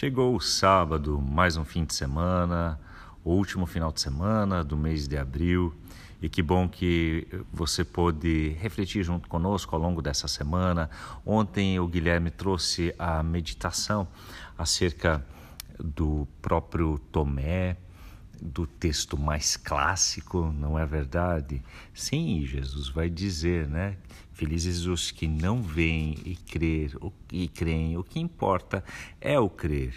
Chegou o sábado, mais um fim de semana, o último final de semana do mês de abril. E que bom que você pôde refletir junto conosco ao longo dessa semana. Ontem o Guilherme trouxe a meditação acerca do próprio Tomé, do texto mais clássico, não é verdade? Sim, Jesus vai dizer, né? Felizes os que não veem e crer e creem. O que importa é o crer.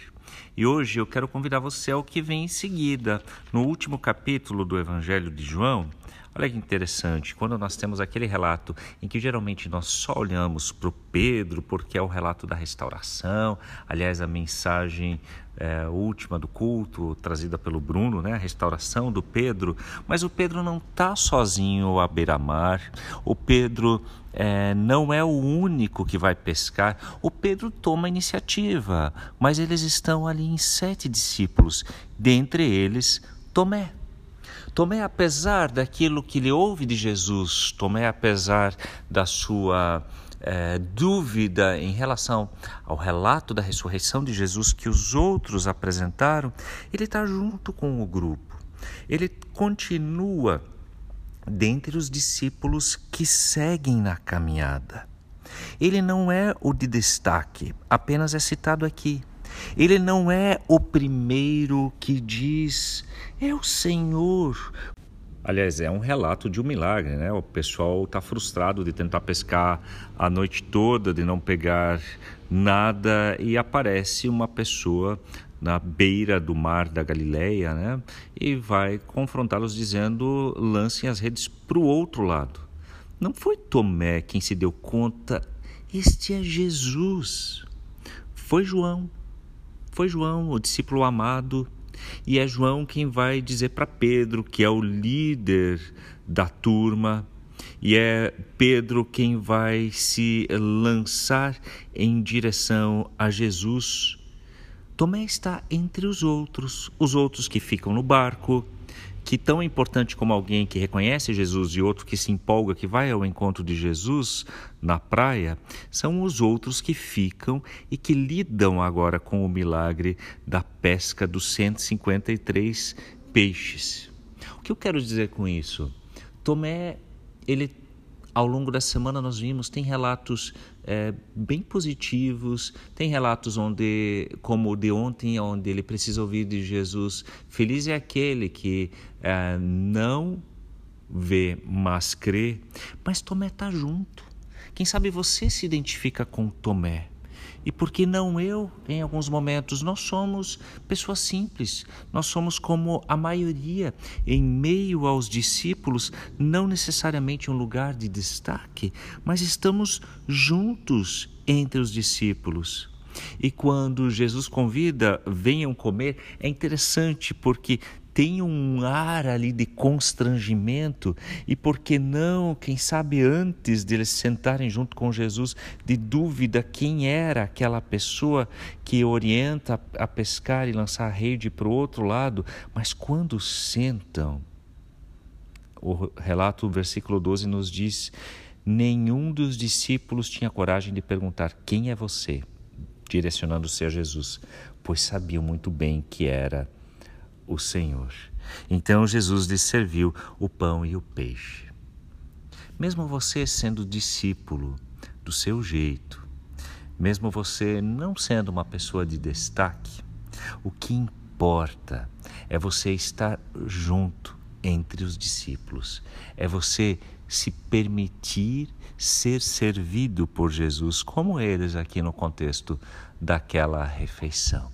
E hoje eu quero convidar você ao que vem em seguida, no último capítulo do Evangelho de João. Olha que interessante, quando nós temos aquele relato em que geralmente nós só olhamos para o Pedro, porque é o relato da restauração, aliás, a mensagem é, última do culto, trazida pelo Bruno, né, a restauração do Pedro, mas o Pedro não está sozinho à beira-mar, o Pedro é, não é o único que vai pescar, o Pedro toma a iniciativa, mas eles estão ali em sete discípulos, dentre eles Tomé. Tomé, apesar daquilo que ele ouve de Jesus, Tomé, apesar da sua é, dúvida em relação ao relato da ressurreição de Jesus que os outros apresentaram, ele está junto com o grupo. Ele continua dentre os discípulos que seguem na caminhada. Ele não é o de destaque, apenas é citado aqui. Ele não é o primeiro que diz: É o Senhor. Aliás, é um relato de um milagre, né? O pessoal está frustrado de tentar pescar a noite toda, de não pegar nada e aparece uma pessoa na beira do mar da Galileia, né? E vai confrontá-los dizendo: lancem as redes para o outro lado. Não foi Tomé quem se deu conta, este é Jesus. Foi João. Foi João, o discípulo amado, e é João quem vai dizer para Pedro, que é o líder da turma, e é Pedro quem vai se lançar em direção a Jesus. Tomé está entre os outros, os outros que ficam no barco, que tão importante como alguém que reconhece Jesus e outro que se empolga, que vai ao encontro de Jesus na praia, são os outros que ficam e que lidam agora com o milagre da pesca dos 153 peixes. O que eu quero dizer com isso? Tomé, ele ao longo da semana nós vimos, tem relatos é, bem positivos, tem relatos onde, como o de ontem, onde ele precisa ouvir de Jesus, feliz é aquele que é, não vê, mas crê, mas Tomé está junto. Quem sabe você se identifica com Tomé? E por que não eu, em alguns momentos? Nós somos pessoas simples, nós somos como a maioria, em meio aos discípulos, não necessariamente um lugar de destaque, mas estamos juntos entre os discípulos. E quando Jesus convida, venham comer, é interessante porque tem um ar ali de constrangimento e por que não, quem sabe antes de eles sentarem junto com Jesus, de dúvida quem era aquela pessoa que orienta a pescar e lançar a rede para o outro lado, mas quando sentam, o relato, o versículo 12 nos diz: nenhum dos discípulos tinha coragem de perguntar quem é você, direcionando-se a Jesus, pois sabiam muito bem que era o Senhor. Então Jesus lhe serviu o pão e o peixe. Mesmo você sendo discípulo do seu jeito, mesmo você não sendo uma pessoa de destaque, o que importa é você estar junto entre os discípulos, é você se permitir ser servido por Jesus, como eles aqui no contexto daquela refeição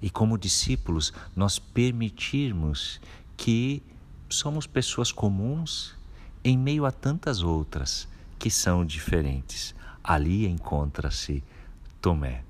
e, como discípulos, nós permitirmos que somos pessoas comuns em meio a tantas outras que são diferentes. Ali encontra-se Tomé.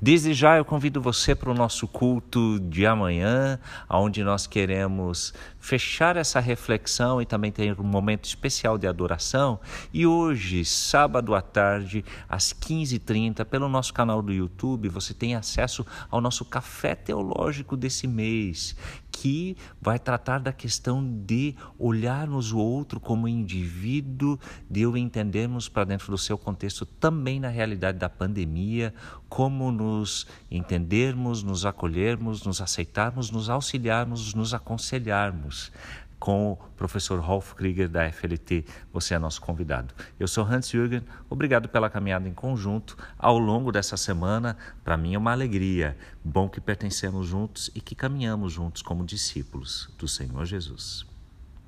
Desde já eu convido você para o nosso culto de amanhã, onde nós queremos fechar essa reflexão e também ter um momento especial de adoração. E hoje, sábado à tarde, às 15h30, pelo nosso canal do YouTube, você tem acesso ao nosso café teológico desse mês, que vai tratar da questão de olharmos o outro como indivíduo, de o entendermos para dentro do seu contexto também na realidade da pandemia, como nos entendermos, nos acolhermos, nos aceitarmos, nos auxiliarmos, nos aconselharmos com o professor Rolf Krieger da FLT. Você é nosso convidado. Eu sou Hans Jürgen, obrigado pela caminhada em conjunto ao longo dessa semana. Para mim é uma alegria. Bom que pertencemos juntos e que caminhamos juntos como discípulos do Senhor Jesus.